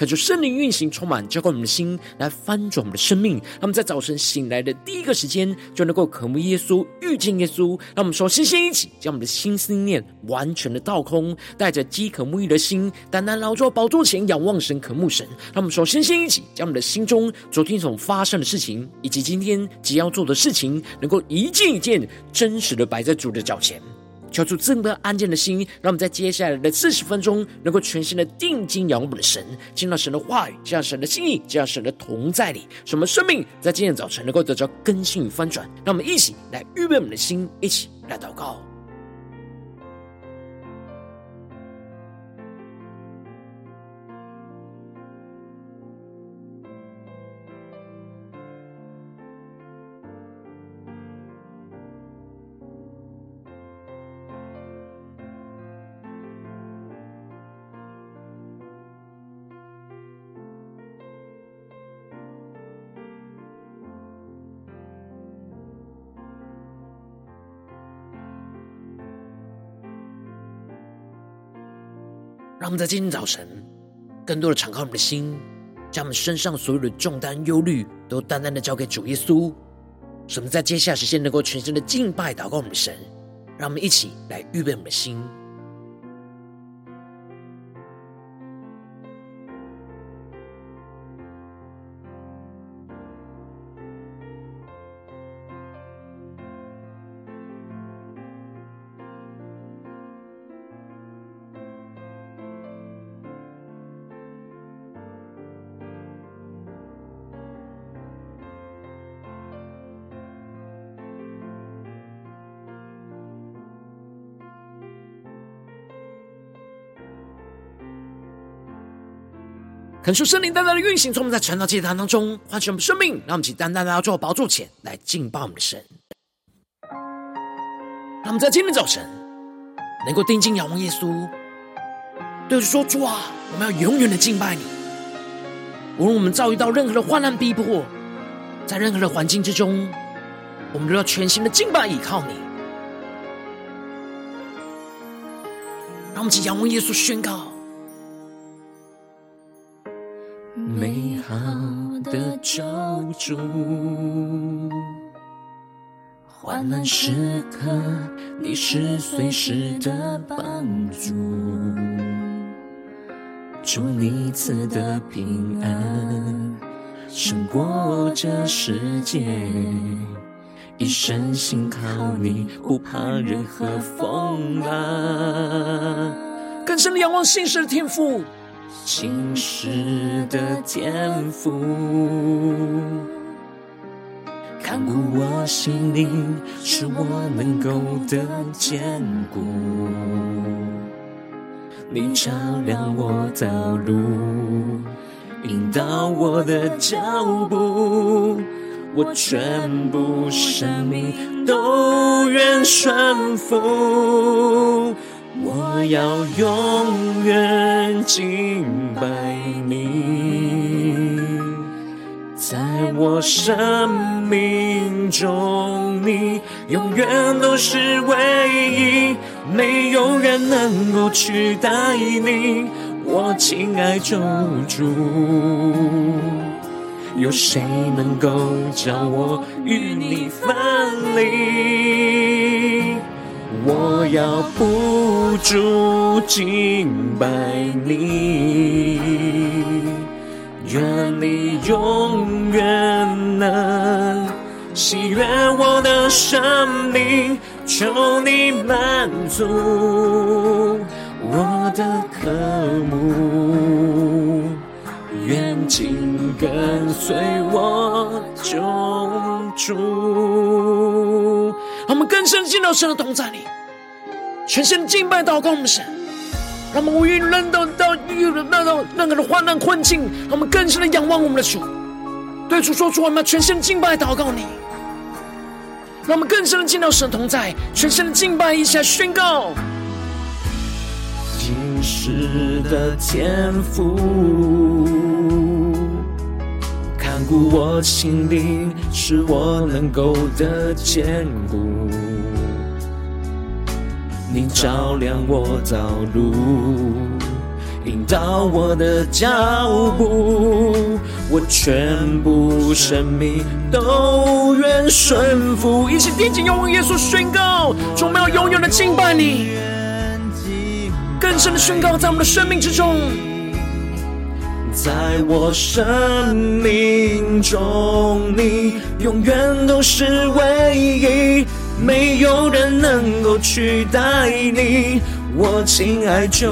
可就圣灵运行，充满浇灌我们的心，来翻转我们的生命。让我们在早晨醒来的第一个时间，就能够渴慕耶稣、遇见耶稣。让我们说，先先一起将我们的心思念完全的倒空，带着饥渴沐浴的心，单单劳作宝座前仰望神、渴慕神。让我们说，先先一起将我们的心中昨天所发生的事情，以及今天即要做的事情，能够一件一件真实的摆在主的脚前。求主赐个安静的心，让我们在接下来的四十分钟，能够全心的定睛仰望我们的神，听到神的话语，这样神的心意，这样神的同在里，使我们生命在今天早晨能够得到更新与翻转。让我们一起来预备我们的心，一起来祷告。让我们在今天早晨，更多的敞开我们的心，将我们身上所有的重担、忧虑，都单单的交给主耶稣。使我们在接下来时间能够全身的敬拜、祷告我们的神。让我们一起来预备我们的心。恳求圣灵单单的运行，从我们在传道祭坛当中唤醒我们生命，让我们起单单的要做宝座前来敬拜我们的神。让我们在今天早晨能够定睛仰望耶稣，对着说：主啊，我们要永远的敬拜你。无论我们遭遇到任何的患难逼迫，在任何的环境之中，我们都要全心的敬拜倚靠你。让我们起仰望耶稣，宣告。美好的救主，患难时刻你是随时的帮助，祝你赐的平安胜过这世界，一生信靠你，不怕任何风浪，更深的仰望信实的天赋。信实的天赋，看顾我心灵，使我能够得坚固。你照亮我道路，引导我的脚步，我全部生命都愿顺服。我要永远敬拜你，在我生命中，你永远都是唯一，没有人能够取代你，我亲爱救主，有谁能够叫我与你分离？我要不住敬拜你，愿你永远能喜悦我的生命，求你满足我的渴慕，愿紧跟随我救主。我们更深进到神的同在里，全心敬拜祷告我们神，让我们无论扔到到遇到到任何的患难困境，让我们更深的仰望我们的主，对主说出我们要全心敬拜祷告你，让我们更深的见到神同在，全心的敬拜一下宣告。今世的天赋，看顾我心灵，使我能够得坚固。你照亮我道路，引导我的脚步，我全部生命都愿顺服。一起定睛仰望耶稣，宣告：主，我们要永远的敬拜你。更深的宣告，在我们的生命之中，在我生命中，你永远都是唯一，没有人能够取代你，我亲爱救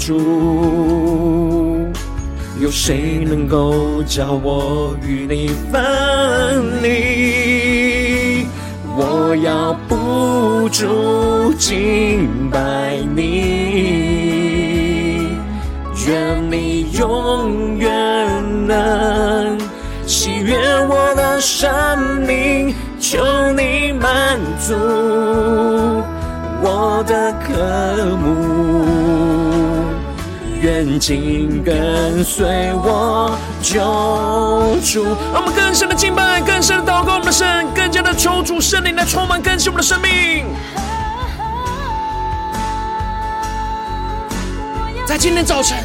主。有谁能够叫我与你分离？我要不住敬拜你，愿你永远能喜悦我的生命，求你满足我的渴慕。愿紧跟随我救主，让我们更深的敬拜，更深的祷告，我们的神更加的求主圣灵来充满更新我们的生命。在今天早晨，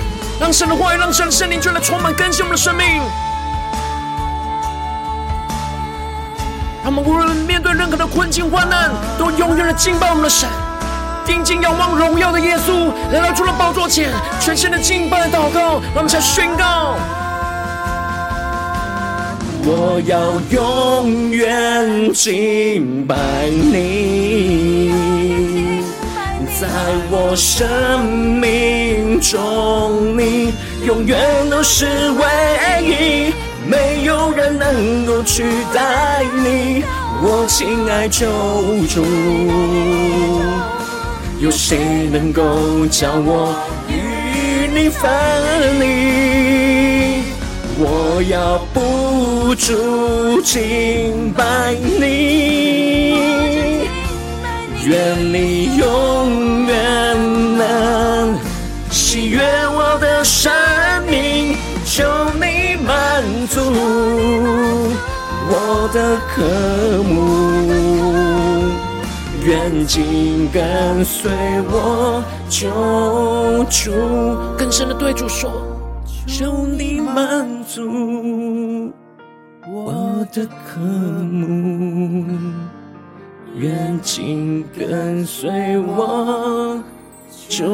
让神的话语，让神的圣灵就来充满更新我们的生命。让我们无论面对任何的困境患难，都永远的敬拜我们的神。定睛仰望荣耀的耶稣，来到主的宝座前，全心的敬拜祷告。让我们再宣告：我要永远敬拜你，在我生命中，你永远都是唯一，没有人能够取代你，我亲爱救主。有谁能够叫我与你分离？我要不住敬拜你，愿你永远能喜悦我的生命，求你满足我的渴慕。愿紧跟随我，救主。更深的对主说：求你满足我的渴慕。愿紧跟随我，救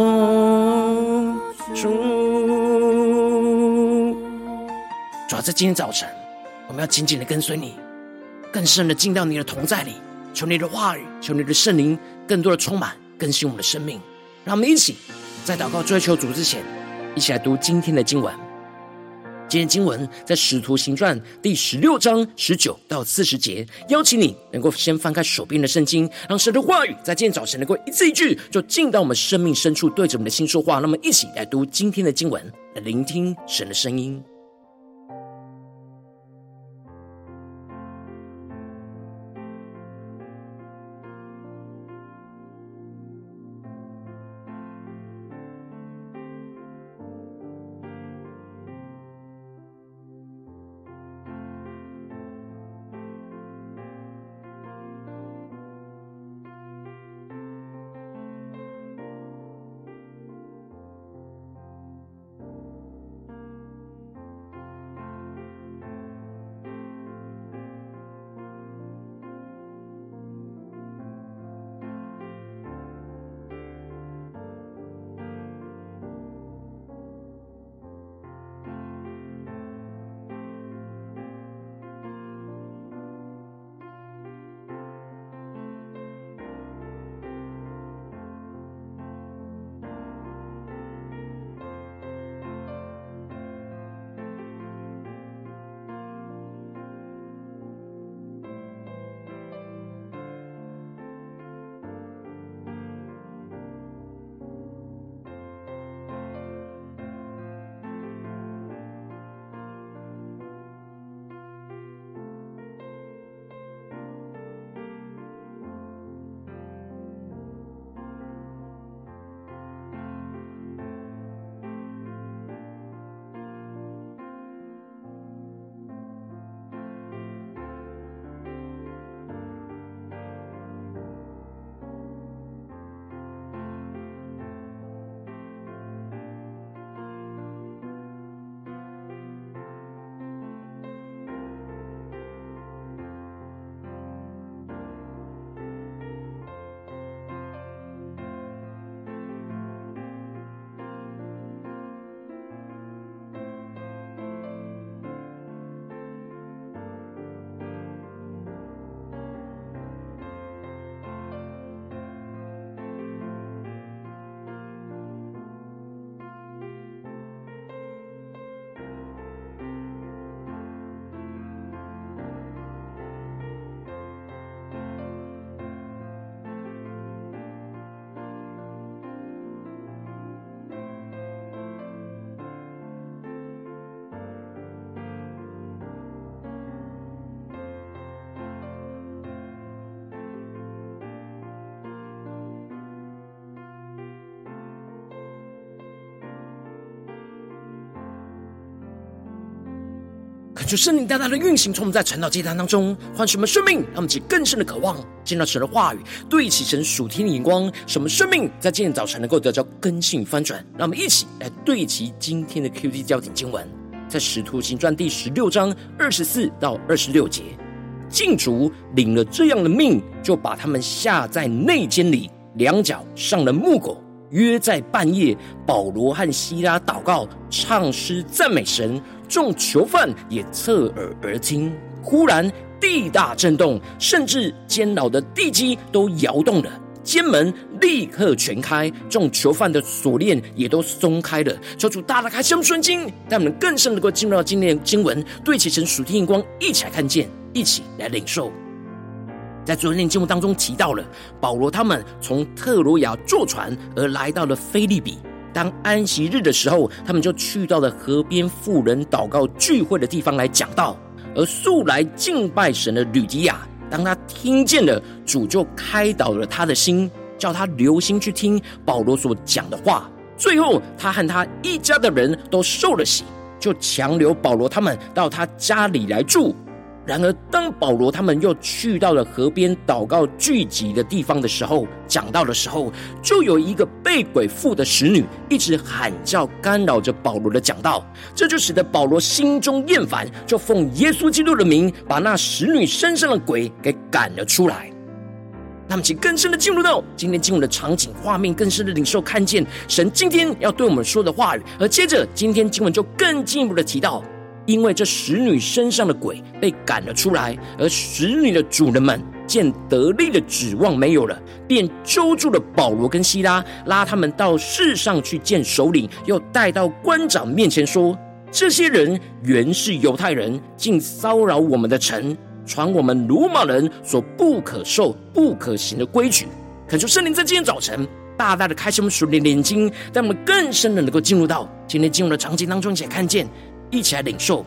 主。主要在今天早晨，我们要紧紧的跟随你，更深的进到你的同在里。求你的话语，求你的圣灵，更多的充满更新我们的生命。让我们一起在祷告追求主之前，一起来读今天的经文。今天经文在《使徒行传》第十六章十九到四十节。邀请你能够先翻开手边的圣经，让神的话语在今天早晨能够一字一句，就进到我们生命深处，对着我们的心说话。那么，一起来读今天的经文，来聆听神的声音。求圣灵大大的运行，从我们在晨祷祭坛当中唤醒我们生命，让我们起更深的渴望，见到神的话语，对齐神属天的眼光，使我们生命在今天早晨能够得到更新翻转。让我们一起来对齐今天的 QD 焦点经文，在使徒行传第十六章二十四到二十六节，禁足领了这样的命，就把他们下在内监里，两脚上了木狗。约在半夜，保罗和西拉祷告、唱诗、赞美神。众囚犯也侧耳而听，忽然地大震动，甚至监牢的地基都摇动了，监门立刻全开，众囚犯的锁链也都松开了。求主大大开箱顺经，让我们更深能够进入到今天的经文，对齐成属天眼光，一起来看见，一起来领受。在昨天的经文当中提到了保罗他们从特罗亚坐船而来到了腓利比。当安息日的时候，他们就去到了河边妇人祷告聚会的地方来讲道。而素来敬拜神的吕底亚，当他听见了主，就开导了他的心，叫他留心去听保罗所讲的话。最后，他和他一家的人都受了洗，就强留保罗他们到他家里来住。然而，当保罗他们又去到了河边祷告聚集的地方的时候，讲道的时候，就有一个被鬼附的使女一直喊叫，干扰着保罗的讲道。这就使得保罗心中厌烦，就奉耶稣基督的名，把那使女身上的鬼给赶了出来。那么，请更深的进入到今天经文的场景画面，更深的领受看见神今天要对我们说的话语。而接着，今天经文就更进一步的提到。因为这使女身上的鬼被赶了出来，而使女的主人们见得力的指望没有了，便揪住了保罗跟希拉，拉他们到市上去见首领，又带到官长面前说：这些人原是犹太人，竟骚扰我们的城，传我们罗马人所不可受、不可行的规矩。恳求圣灵在今天早晨大大的开启我们属灵的眼睛，让我们更深的能够进入到今天进入的场景当中，一起来看见。一起来领受，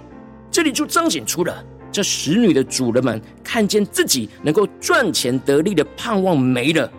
这里就彰显出了这使女的主人们看见自己能够赚钱得利的盼望没了，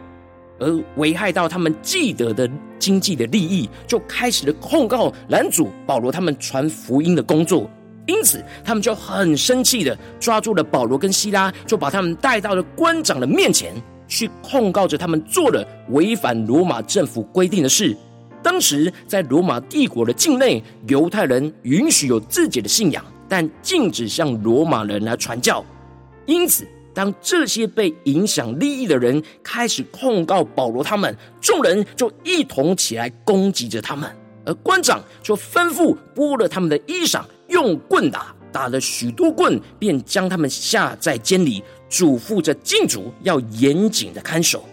而危害到他们既得的经济的利益，就开始了控告男主保罗他们传福音的工作。因此，他们就很生气的抓住了保罗跟希拉，就把他们带到了官长的面前，去控告着他们做了违反罗马政府规定的事。当时在罗马帝国的境内，犹太人允许有自己的信仰，但禁止向罗马人来传教。因此，当这些被影响利益的人开始控告保罗他们，众人就一同起来攻击着他们，而官长就吩咐剥了他们的衣裳，用棍打，打了许多棍，便将他们下在监里，嘱咐着禁主要严谨的看守。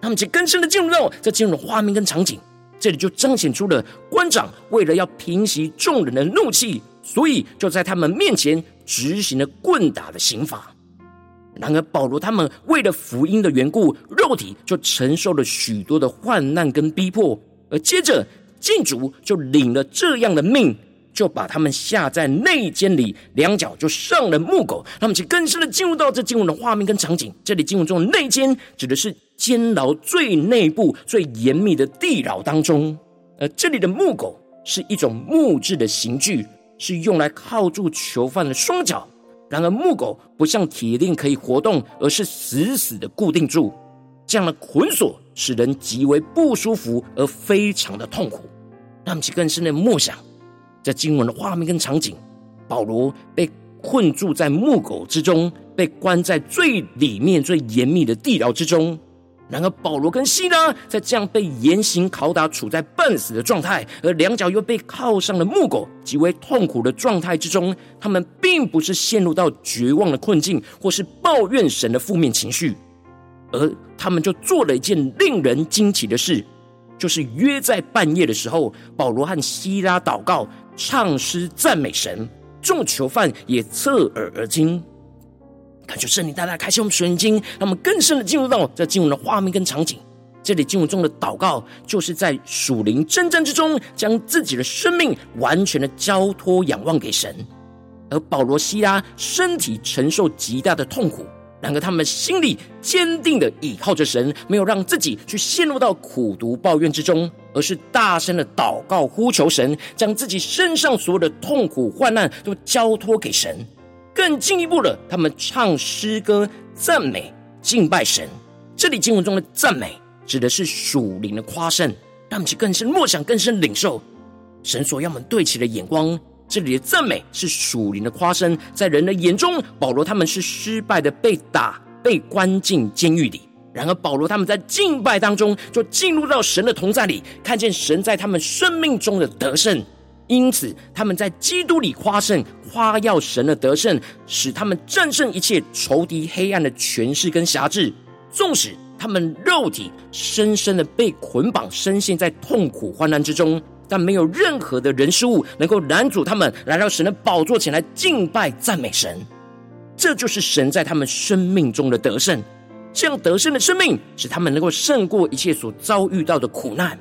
他们就更深的进入到这进入的画面跟场景。这里就彰显出了官长为了要平息众人的怒气，所以就在他们面前执行了棍打的刑罚。然而保罗他们为了福音的缘故，肉体就承受了许多的患难跟逼迫，而接着禁主就领了这样的命，就把他们下在内监里，两脚就上了木狗。他们就更深的进入到这经文的画面跟场景。这里经文中的内监指的是。监牢最内部、最严密的地牢当中，而这里的木狗是一种木质的刑具，是用来铐住囚犯的双脚。然而，木狗不像铁链可以活动，而是死死的固定住。这样的捆锁使人极为不舒服，而非常的痛苦。让我们去更深的默想，在经文的画面跟场景，保罗被困住在木狗之中，被关在最里面、最严密的地牢之中。然而，保罗跟西拉在这样被严刑拷打、处在半死的状态，而两脚又被铐上了木狗，极为痛苦的状态之中，他们并不是陷入到绝望的困境，或是抱怨神的负面情绪，而他们就做了一件令人惊奇的事，就是约在半夜的时候，保罗和西拉祷告、唱诗、赞美神，众囚犯也侧耳而听。感谢圣灵大大开启我们属灵眼睛，让我们更深的进入到这经文的画面跟场景。这里经文中的祷告，就是在属灵征战之中，将自己的生命完全的交托仰望给神。而保罗、西拉身体承受极大的痛苦，然而他们心里坚定的倚靠着神，没有让自己去陷入到苦读抱怨之中，而是大声的祷告呼求神，将自己身上所有的痛苦患难都交托给神。更进一步的，他们唱诗歌赞美敬拜神。这里经文中的赞美，指的是属灵的夸胜，让我们去更深默想、更深领受神所要我们对齐的眼光。这里的赞美是属灵的夸胜，在人的眼中，保罗他们是失败的，被打、被关进监狱里。然而，保罗他们在敬拜当中，就进入到神的同在里，看见神在他们生命中的得胜。因此，他们在基督里夸胜，夸耀神的得胜，使他们战胜一切仇敌黑暗的权势跟辖制。纵使他们肉体深深的被捆绑，深陷在痛苦患难之中，但没有任何的人事物能够拦阻他们来到神的宝座前来敬拜赞美神。这就是神在他们生命中的得胜。这样得胜的生命，使他们能够胜过一切所遭遇到的苦难。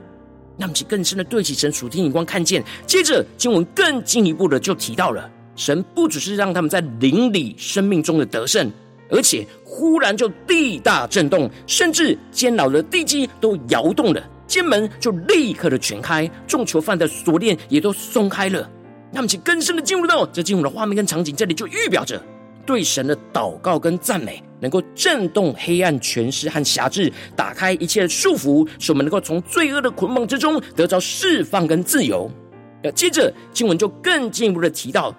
让，其更深的对齐神属天眼光看见。接着经文更进一步的就提到了，神不只是让他们在灵里生命中的得胜，而且忽然就地大震动，甚至监牢的地基都摇动了，监门就立刻的全开，众囚犯的锁链也都松开了。让，其更深的进入到这进入的画面跟场景，这里就预表着对神的祷告跟赞美。能够震动黑暗权势和辖制，打开一切的束缚，使我们能够从罪恶的捆绑之中得着释放跟自由。呃，接着经文就更进一步的提到，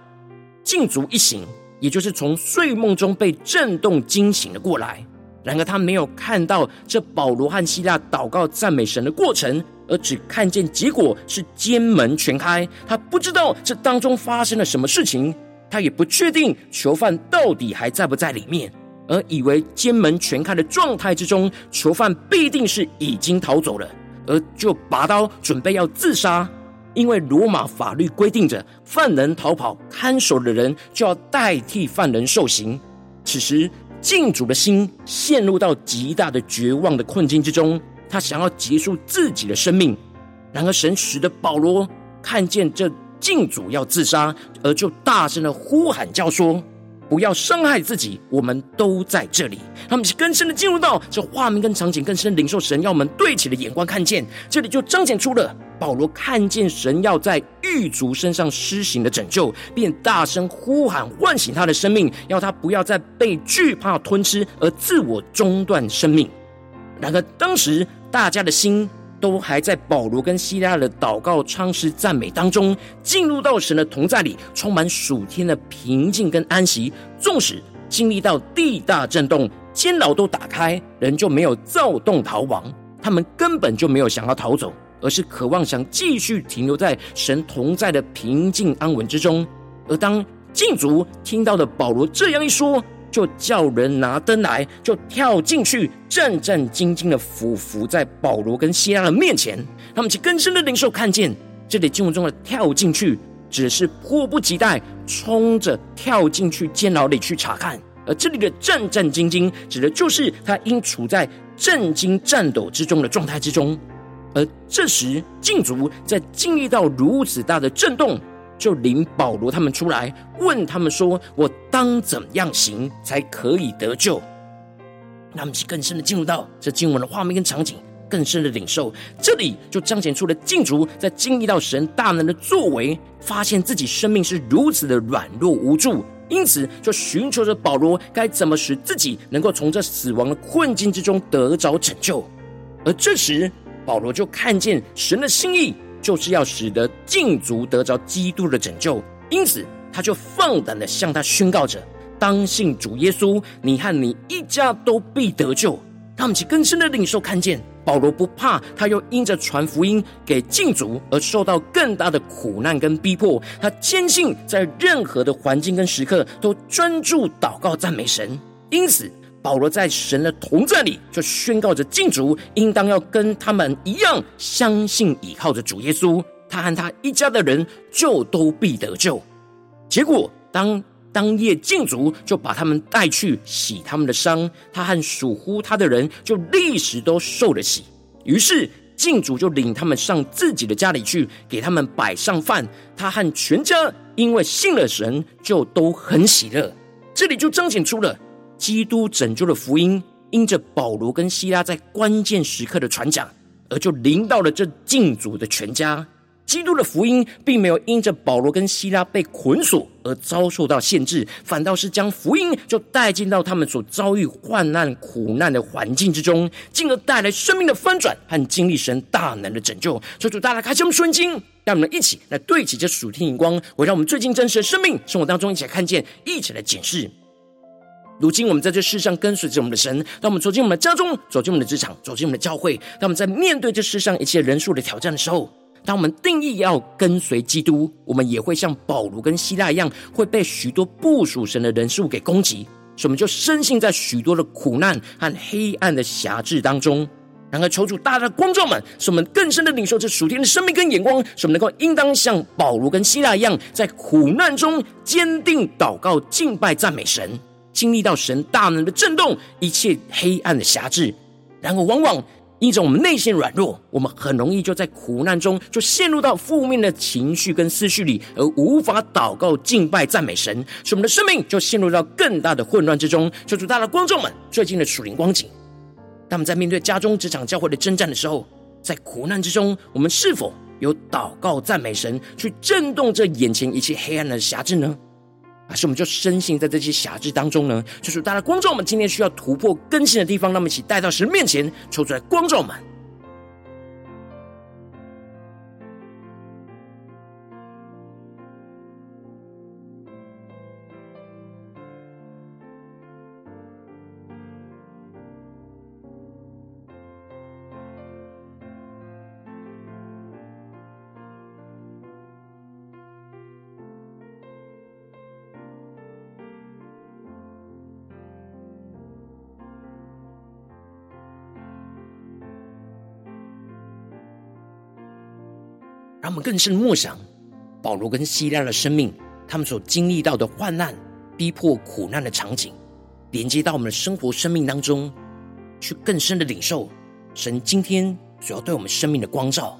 禁足一醒，也就是从睡梦中被震动惊醒了过来。然而他没有看到这保罗和希腊祷告赞美神的过程，而只看见结果是监门全开。他不知道这当中发生了什么事情，他也不确定囚犯到底还在不在里面。而以为监门全开的状态之中，囚犯必定是已经逃走了，而就拔刀准备要自杀。因为罗马法律规定着，犯人逃跑，看守的人就要代替犯人受刑。此时，禁主的心陷入到极大的绝望的困境之中，他想要结束自己的生命。然而，神使的保罗看见这禁足要自杀，而就大声的呼喊叫说。不要伤害自己，我们都在这里。他们是更深的进入到这画面跟场景，更深的领受神要们对齐的眼光，看见这里就彰显出了保罗看见神要在狱卒身上施行的拯救，便大声呼喊，唤醒他的生命，要他不要再被惧怕吞吃而自我中断生命。然而当时大家的心。都还在保罗跟希拉的祷告、唱诗、赞美当中，进入到神的同在里，充满属天的平静跟安息。纵使经历到地大震动，监牢都打开，人就没有躁动逃亡。他们根本就没有想要逃走，而是渴望想继续停留在神同在的平静安稳之中。而当禁足听到的保罗这样一说，就叫人拿灯来，就跳进去，战战兢兢的伏伏在保罗跟西拉的面前。他们其更深的领受看见，这里经文中的跳进去，只是迫不及待冲着跳进去监牢里去查看；而这里的战战兢兢，指的就是他因处在震惊颤抖之中的状态之中。而这时禁足在经历到如此大的震动。就领保罗他们出来，问他们说：“我当怎样行才可以得救？”那么，更深的进入到这经文的画面跟场景，更深的领受。这里就彰显出了禁足在经历到神大能的作为，发现自己生命是如此的软弱无助，因此就寻求着保罗该怎么使自己能够从这死亡的困境之中得着拯救。而这时，保罗就看见神的心意。就是要使得禁足得着基督的拯救，因此他就放胆的向他宣告着：当信主耶稣，你和你一家都必得救。他们其更深的领受看见保罗不怕，他又因着传福音给禁足而受到更大的苦难跟逼迫，他坚信在任何的环境跟时刻都专注祷告赞美神，因此。保罗在神的同在里，就宣告着禁足应当要跟他们一样，相信倚靠着主耶稣，他和他一家的人就都必得救。结果当当夜禁足就把他们带去洗他们的伤，他和属乎他的人就立时都受了洗。于是禁足就领他们上自己的家里去，给他们摆上饭。他和全家因为信了神，就都很喜乐。这里就彰显出了。基督拯救的福音，因着保罗跟西拉在关键时刻的传讲，而就临到了这禁足的全家。基督的福音并没有因着保罗跟西拉被捆锁而遭受到限制，反倒是将福音就带进到他们所遭遇患难苦难的环境之中，进而带来生命的翻转和经历神大能的拯救。求主大家开启我们顺经，让我们一起来对齐这属天眼光，围绕我们最近真实的生命生活当中一起来看见，一起来检视。如今我们在这世上跟随着我们的神，当我们走进我们的家中，走进我们的职场，走进我们的教会，当我们在面对这世上一切人数的挑战的时候，当我们定义要跟随基督，我们也会像保罗跟希腊一样，会被许多不属神的人数给攻击，所以我们就深陷在许多的苦难和黑暗的辖制当中。然而，求主大大的光照们，使我们更深的领受这属天的生命跟眼光，使我们能够应当像保罗跟希腊一样，在苦难中坚定祷告、敬拜、赞美神。经历到神大能的震动，一切黑暗的辖制。然而，往往因着我们内心软弱，我们很容易就在苦难中就陷入到负面的情绪跟思绪里，而无法祷告、敬拜、赞美神，使我们的生命就陷入到更大的混乱之中。求主，大的观众们，最近的属灵光景，他们在面对家中、职场、教会的征战的时候，在苦难之中，我们是否有祷告、赞美神，去震动这眼前一切黑暗的辖制呢？还是我们就深信在这些辖制当中呢？就是大家光照我们今天需要突破更新的地方，那么一起带到神面前，抽出来光照我们。让我们更深默想保罗跟希腊的生命，他们所经历到的患难、逼迫、苦难的场景，连接到我们的生活生命当中，去更深的领受神今天主要对我们生命的光照。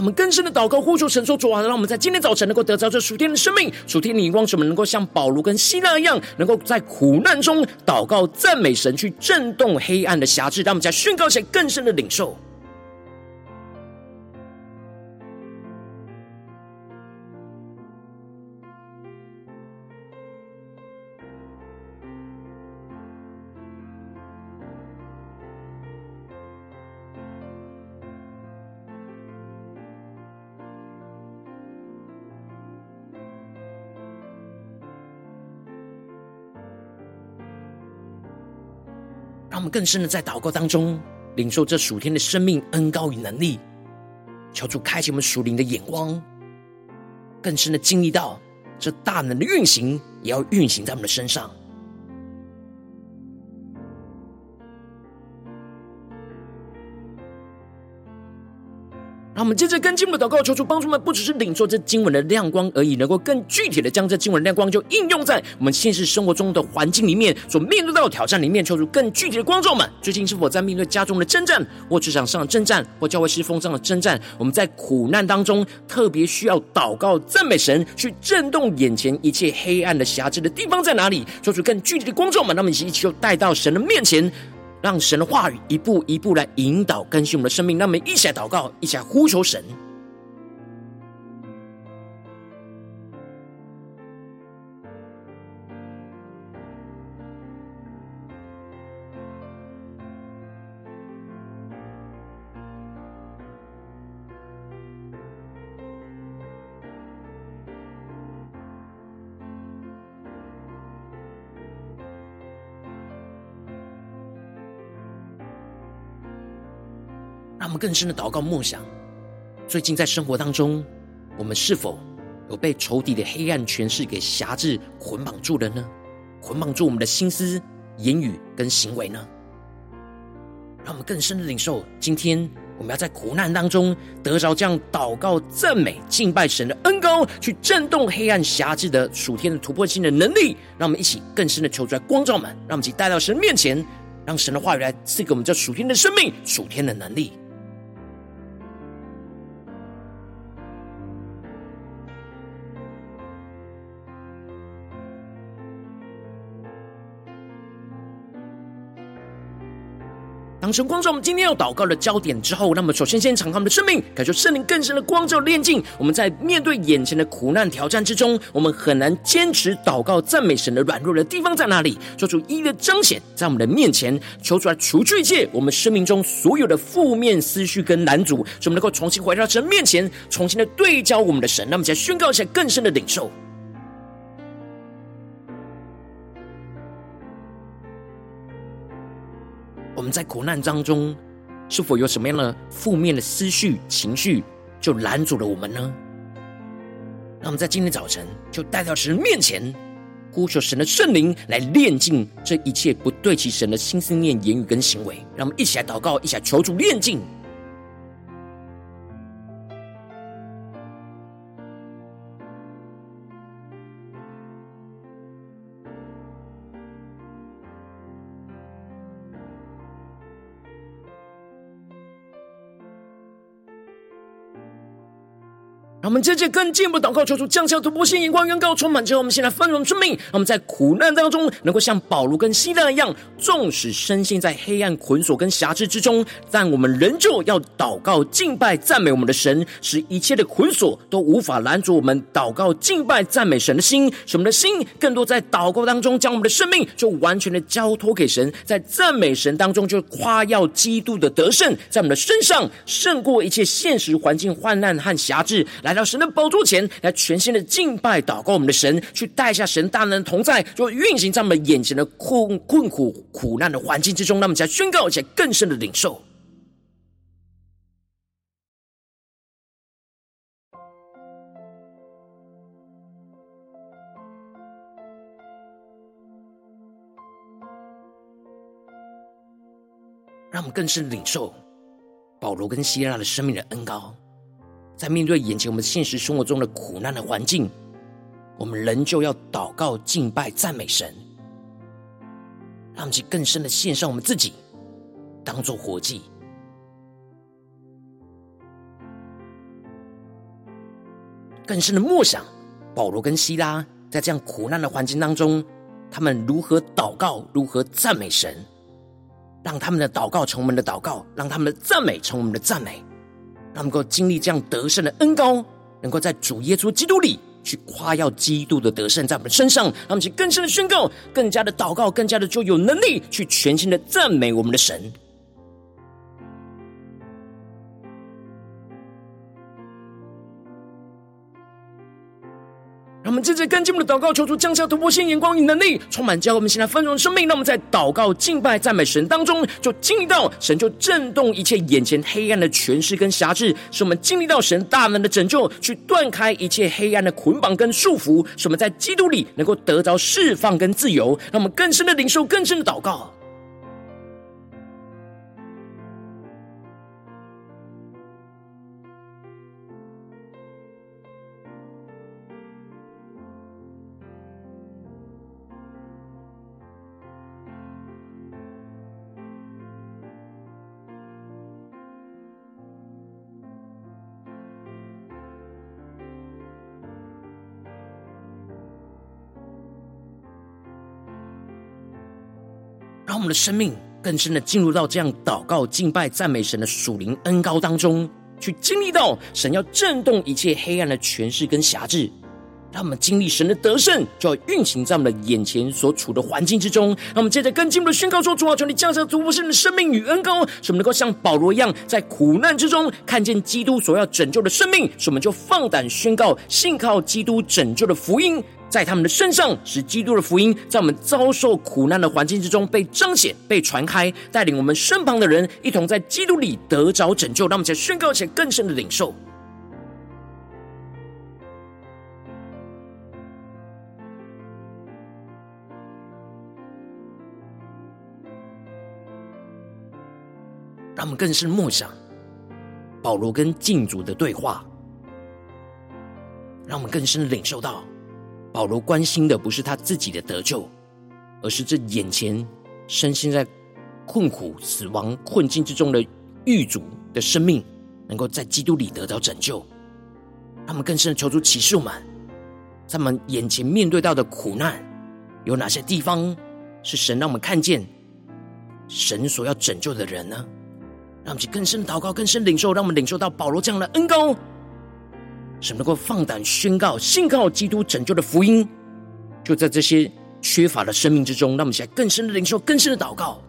我们更深的祷告，呼求神说主啊，让我们在今天早晨能够得到这属天的生命、属天的眼光，使我们能够像保罗跟希腊一样，能够在苦难中祷告、赞美神，去震动黑暗的辖制，让我们在宣告前更深的领受。让我们更深的在祷告当中领受这属天的生命恩高与能力，求主开启我们属灵的眼光，更深的经历到这大能的运行，也要运行在我们的身上。我们接着跟经文的祷告，求主帮助们，不只是领受这经文的亮光而已，能够更具体的将这经文的亮光就应用在我们现实生活中的环境里面，所面对到的挑战里面。求主更具体的光照们，最近是否在面对家中的征战，或职场上的征战，或教会事奉上的征战？我们在苦难当中特别需要祷告、赞美神，去震动眼前一切黑暗的辖制的地方在哪里？求主更具体的光照们，那么一起一起就带到神的面前。让神的话语一步一步来引导更新我们的生命，让我们一起来祷告，一起来呼求神。让我们更深的祷告默想，最近在生活当中，我们是否有被仇敌的黑暗权势给辖制、捆绑住了呢？捆绑住我们的心思、言语跟行为呢？让我们更深的领受，今天我们要在苦难当中得着这样祷告、赞美、敬拜神的恩膏，去震动黑暗辖制的属天的突破性的能力。让我们一起更深的求出来光照们，让我们一起带到神面前，让神的话语来赐给我们这属天的生命、属天的能力。神光照我们今天要祷告的焦点之后，那么首先先敞开我们的生命，感受圣灵更深的光照炼净。我们在面对眼前的苦难挑战之中，我们很难坚持祷告赞美神的软弱的地方在哪里？做出一一的彰显在我们的面前，求出来除去一切我们生命中所有的负面思绪跟难阻，使我们能够重新回到神面前，重新的对焦我们的神。那么，再宣告一下更深的领受。我们在苦难当中，是否有什么样的负面的思绪、情绪，就拦阻了我们呢？那我们在今天早晨，就带到神面前，呼求神的圣灵来炼尽这一切不对齐神的心思念、言语跟行为。让我们一起来祷告，一起来求助炼净。我们接着更进一步祷告，求主降下突破性眼光，远高充满之后，我们先来翻转生命。让我们在苦难当中，能够像保罗跟西拉一样，纵使深陷在黑暗捆锁跟辖制之中，但我们仍旧要祷告、敬拜、赞美我们的神，使一切的捆锁都无法拦阻我们祷告、敬拜、赞美神的心。使我们的心更多在祷告当中，将我们的生命就完全的交托给神，在赞美神当中就夸耀基督的得胜，在我们的身上胜过一切现实环境患难和辖制，来到。到神的宝座前来，全新的敬拜祷告我们的神，去带下神大能同在，就运行在我们眼前的困困苦苦难的环境之中。那么，才宣告，且更深的领受。让我们更深领受保罗跟希拉的生命的恩膏。在面对眼前我们现实生活中的苦难的环境，我们仍旧要祷告、敬拜、赞美神，让其更深的献上我们自己，当做活祭，更深的默想保罗跟希拉在这样苦难的环境当中，他们如何祷告、如何赞美神，让他们的祷告成我们的祷告，让他们的赞美成我们的赞美。他们能够经历这样得胜的恩高，能够在主耶稣基督里去夸耀基督的得胜在我们身上，他们去更深的宣告，更加的祷告，更加的就有能力去全心的赞美我们的神。们接着跟进我们的祷告，求主降下突破性眼光与能力，充满教会我们现在丰盛的生命。让我们在祷告、敬拜、赞美神当中，就经历到神就震动一切眼前黑暗的权势跟辖制，使我们经历到神大能的拯救，去断开一切黑暗的捆绑跟束缚，使我们在基督里能够得着释放跟自由。让我们更深的领受，更深的祷告。我们的生命更深的进入到这样祷告、敬拜、赞美神的属灵恩膏当中，去经历到神要震动一切黑暗的权势跟辖制。让我们经历神的得胜，就要运行在我们的眼前所处的环境之中。让我们接着更进一步的宣告说：主啊，求你降下突破性的生命与恩膏，使我们能够像保罗一样，在苦难之中看见基督所要拯救的生命，使我们就放胆宣告，信靠基督拯救的福音。在他们的身上，使基督的福音在我们遭受苦难的环境之中被彰显、被传开，带领我们身旁的人一同在基督里得着拯救。让我们再宣告前更深的领受，让我们更深默想保罗跟禁主的对话，让我们更深的领受到。保罗关心的不是他自己的得救，而是这眼前深陷在困苦、死亡困境之中的狱卒的生命，能够在基督里得到拯救。他们更深的求主启示我们，在们眼前面对到的苦难，有哪些地方是神让我们看见神所要拯救的人呢？让我们更深的祷告，更深的领受，让我们领受到保罗这样的恩膏，使能够放胆宣告信靠基督拯救的福音。就在这些缺乏的生命之中，让我们起来更深的领受，更深的祷告。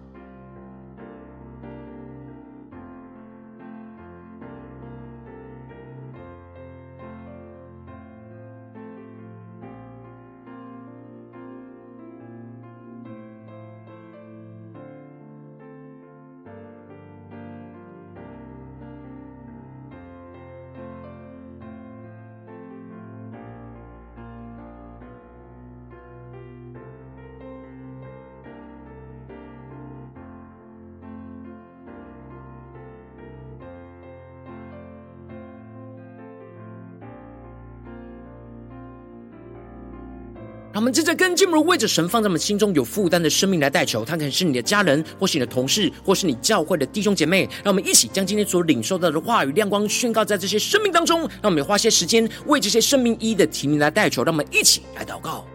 正在跟进，如为着神放在我们心中有负担的生命来代求，他可能是你的家人，或是你的同事，或是你教会的弟兄姐妹。让我们一起将今天所领受到的话语亮光宣告在这些生命当中。让我们花些时间为这些生命一一的提名来代求。让我们一起来祷告。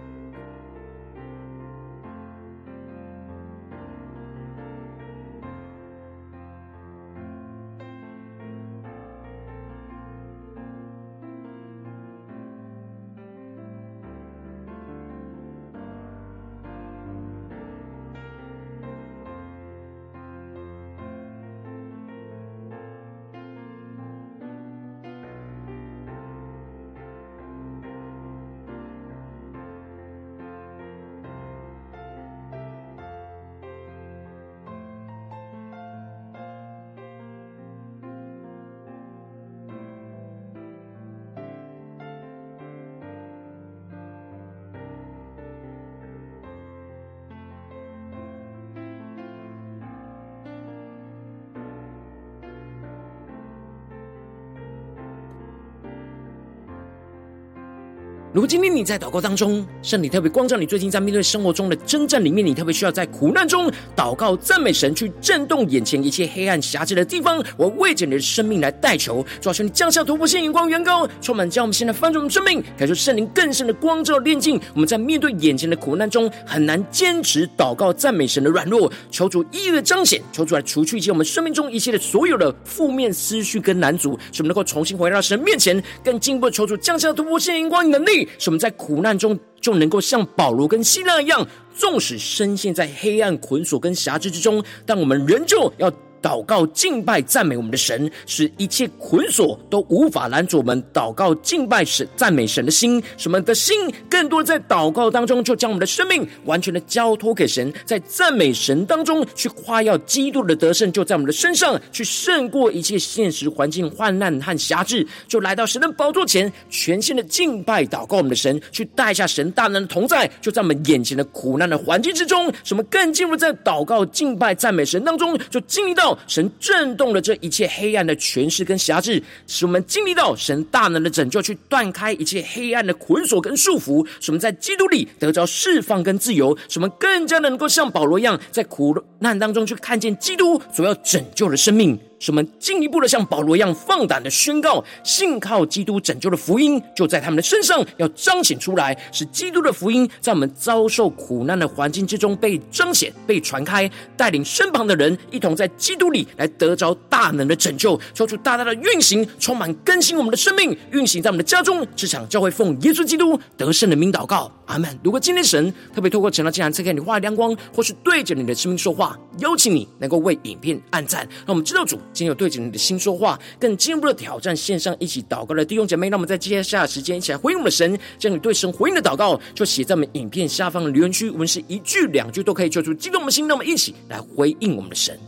如果今天你在祷告当中，圣灵特别光照你，最近在面对生活中的征战里面，你特别需要在苦难中祷告、赞美神，去震动眼前一切黑暗辖制的地方。我为着你的生命来代求，主啊，求你降下突破性眼光，远高，充满将我们现在翻转我们生命，感受圣灵更深的光照炼净。我们在面对眼前的苦难中，很难坚持祷告、赞美神的软弱，求主一一的彰显，求主来除去一切我们生命中一切的所有的负面思绪跟难阻，使我们能够重新回到神面前，更进一步的求主降下突破性眼光能力。使我们在苦难中就能够像保罗跟希腊一样，纵使深陷在黑暗捆锁跟辖制之中，但我们仍旧要。祷告、敬拜、赞美我们的神，使一切捆锁都无法拦阻我们祷告、敬拜神、赞美神的心。什么的心，更多在祷告当中，就将我们的生命完全的交托给神，在赞美神当中去夸耀基督的得胜，就在我们的身上去胜过一切现实环境患难和辖制，就来到神的宝座前，全心的敬拜、祷告我们的神，去带下神大能的同在，就在我们眼前的苦难的环境之中。什么更进入在祷告、敬拜、赞美神当中，就经历到。神震动了这一切黑暗的权势跟辖制，使我们经历到神大能的拯救，去断开一切黑暗的捆锁跟束缚，使我们在基督里得着释放跟自由，使我们更加的能够像保罗一样，在苦难当中去看见基督所要拯救的生命。使我们进一步的像保罗一样放胆的宣告，信靠基督拯救的福音，就在他们的身上要彰显出来，使基督的福音在我们遭受苦难的环境之中被彰显、被传开，带领身旁的人一同在基督里来得着大能的拯救，求主大大的运行，充满更新我们的生命，运行在我们的家中、职场、教会，奉耶稣基督得胜的名祷告，阿门。如果今天神特别透过晨祷，竟然赐给你话语亮光，或是对着你的生命说话，邀请你能够为影片按赞，让我们知道主。今天有对着你的心说话，更进一步的挑战线上一起祷告的弟兄姐妹，那么在接下来的时间一起来回应我们的神，将你对神回应的祷告就写在我们影片下方的留言区，我们是一句两句都可以说出激动我们的心，那么一起来回应我们的神。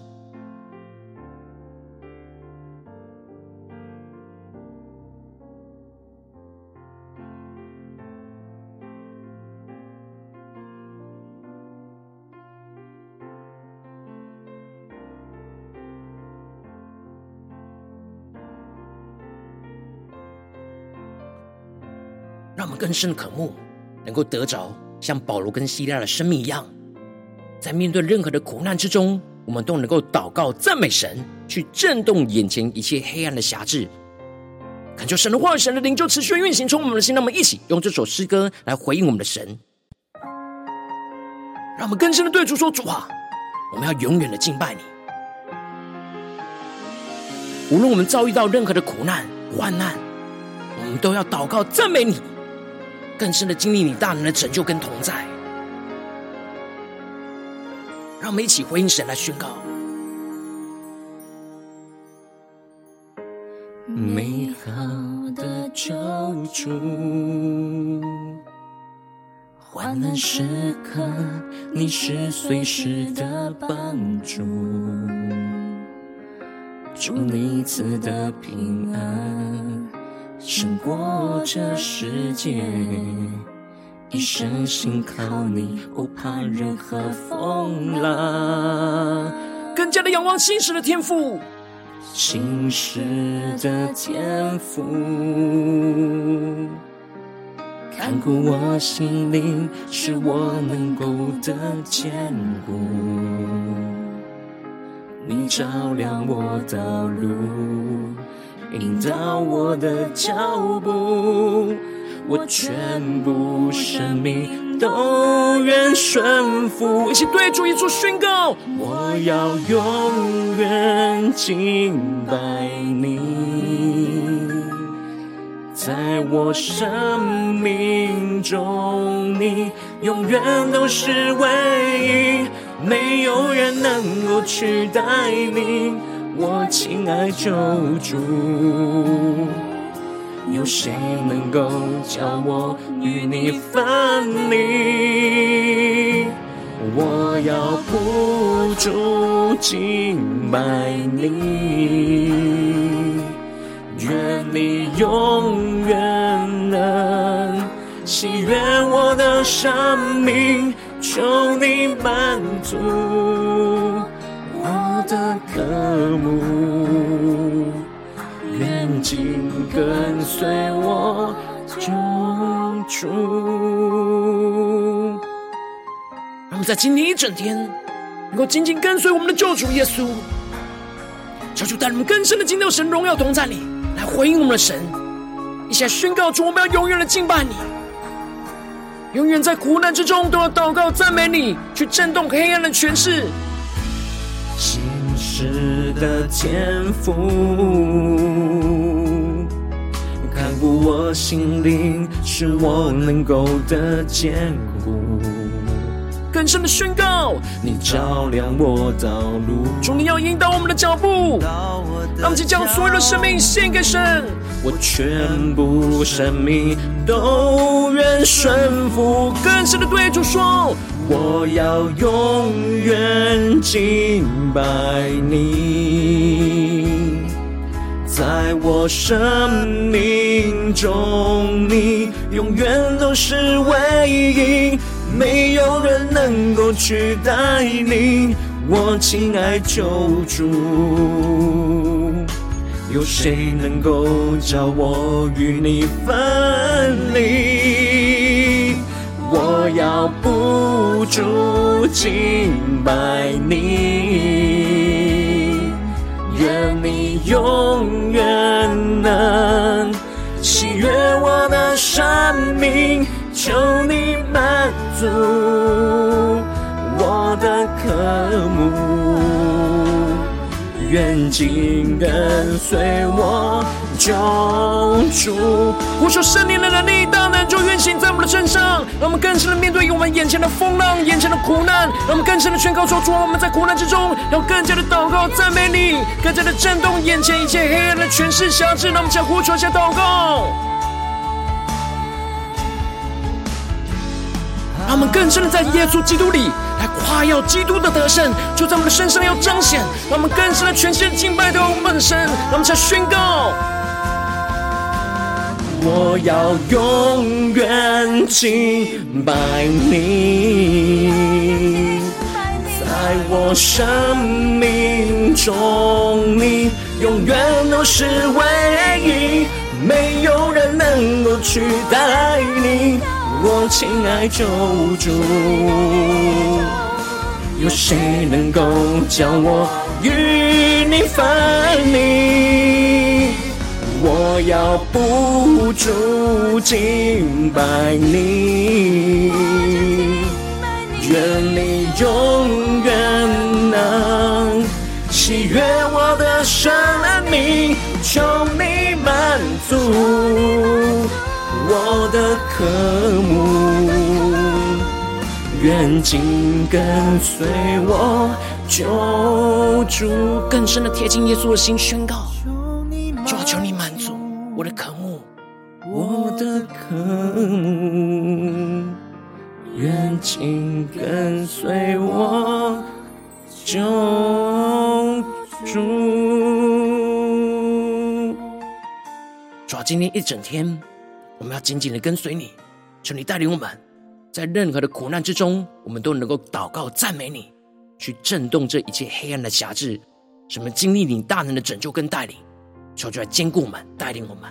更深的渴慕，能够得着像保罗跟西拉的生命一样，在面对任何的苦难之中，我们都能够祷告赞美神，去震动眼前一切黑暗的辖制。恳求神的话、神的灵就持续运行从我们的心。让我们一起用这首诗歌来回应我们的神，让我们更深的对主说：主啊，我们要永远的敬拜你。无论我们遭遇到任何的苦难、患难，我们都要祷告赞美你，更深的经历你大能的拯救跟同在。让我们一起回应神来宣告。美好的救主，患难时刻你是随时的帮助，祝你赐的平安胜过这世界，一生信靠你，不怕任何风浪，更加的仰望信实的天赋。信实的天赋，看顾我心灵，是我能够的坚固。你照亮我的路，引导我的脚步。我全部生命都愿顺服，一起对主耶稣宣告：我要永远敬拜你，在我生命中，你永远都是唯一，没有人能够取代你，我亲爱救主。有谁能够叫我与你分离？我要不住敬拜你，愿你永远能喜悦我的生命，求你满足的渴慕。愿紧跟随我救主。让我们在今天一整天，能够紧紧跟随我们的救主耶稣，求主带领我们更深的进到神荣耀同在里，来回应我们的神，一起来宣告主，我们要永远的敬拜你，永远在苦难之中都要祷告赞美你，去震动黑暗的权势。是的天赋，看顾我心灵，使我能够的坚固。更深的宣告，你照亮我道路，主你要引导我们的脚步，让我们将所有的生命献给神。我全部生命都愿顺服。更深的对主说。我要永远敬拜你，在我生命中，你永远都是唯一，没有人能够取代你，我亲爱救主，有谁能够叫我与你分离？我要不住敬拜你，愿你永远能喜悦我的生命，求你满足我的渴慕，愿紧跟随我。救主，呼求圣灵的能力，大能就运行在我们的身上，让我们更深的面对我们眼前的风浪、眼前的苦难，让我们更深的宣告说：主，我们在苦难之中，要更加的祷告赞美你，更加的震动眼前一切黑暗的权势辖制。让我们将呼求下祷告，让我们更深的在耶稣基督里来夸耀基督的得胜，就在我们的身上要彰显，让我们更深的全心敬拜的我们的神，让我们再宣告。我要永远敬拜你，在我生命中，你永远都是唯一，没有人能够取代你，我亲爱救主，有谁能够将我与你分离？我要不住敬拜你，愿你永远能喜悦我的生命，求你满足我的渴慕，愿紧跟随我救主。更深的贴近耶稣的心，宣告：跟随我救主。主啊，今天一整天，我们要紧紧的跟随你，求你带领我们，在任何的苦难之中，我们都能够祷告赞美你，去震动这一切黑暗的辖制，什么经历你大能的拯救跟带领。求主来坚固我们，带领我们。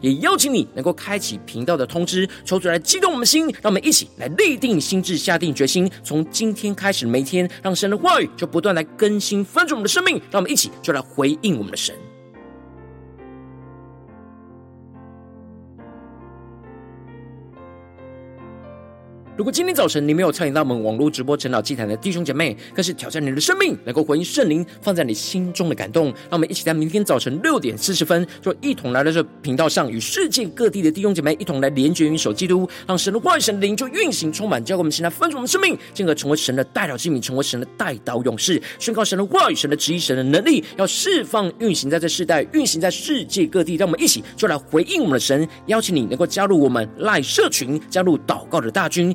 也邀请你能够开启频道的通知，抽出来激动我们的心，让我们一起来立定心智，下定决心，从今天开始每天，让神的话语就不断来更新翻转我们的生命，让我们一起就来回应我们的神。如果今天早晨你没有参与到我们网络直播晨祷祭坛的弟兄姐妹，更是挑战你的生命，能够回应圣灵放在你心中的感动。让我们一起在明天早晨六点四十分，就一同来到这频道上，与世界各地的弟兄姐妹一同来连结、云手基督，让神的话语、神的灵就运行充满，教给我们现在分盛我们生命，进而成为神的代祷器皿，成为神的代祷勇士，宣告神的话语、神的旨意、神的能力，要释放、运行在这世代，运行在世界各地。让我们一起就来回应我们的神，邀请你能够加入我们赖社群，加入祷告的大军。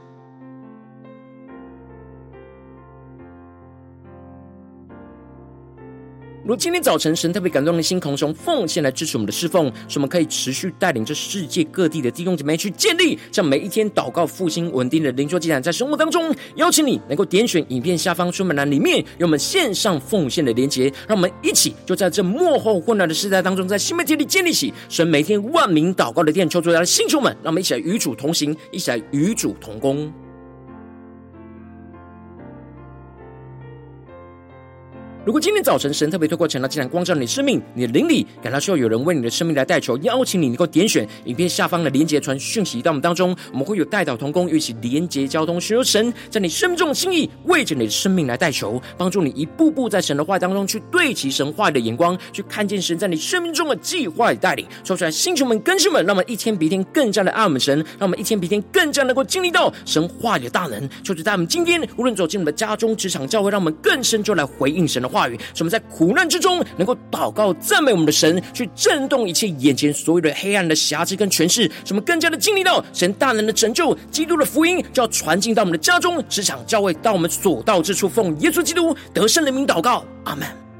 如今天早晨神特别感动的心，同时用奉献来支持我们的侍奉，使我们可以持续带领着世界各地的弟兄姐妹去建立，这样每一天祷告复兴稳定的灵修祭坛，在生活当中，邀请你能够点选影片下方出门栏里面有我们线上奉献的连结，让我们一起就在这幕后混乱的时代当中，在新媒体里建立起神每天万名祷告的殿，求主来星球们，让我们一起来与主同行，一起来与主同工。如果今天早晨神特别透过晨祷祭坛光照你生命，你的灵里感到需要有人为你的生命来代求，邀请你能够点选影片下方的连结传讯息到我们当中，我们会有代祷同工一起连结交通，寻求神在你生命中的心意，为着你的生命来代求，帮助你一步步在神的话当中去对齐神话的眼光，去看见神在你生命中的计划与带领。说出来，星球们、更新们，让我们一天比一天更加的爱我们神，让我们一天比一天更加能够经历到神话的大能。求主在我们今天无论走进我们的家中、职场、教会，让我们更深就来回应神的话话语，什么在苦难之中能够祷告赞美我们的神，去震动一切眼前所有的黑暗的瑕疵跟权势，什么更加的经历到神大能的拯救，基督的福音就要传进到我们的家中、职场、教会，到我们所到之处，奉耶稣基督得胜人民祷告，阿门。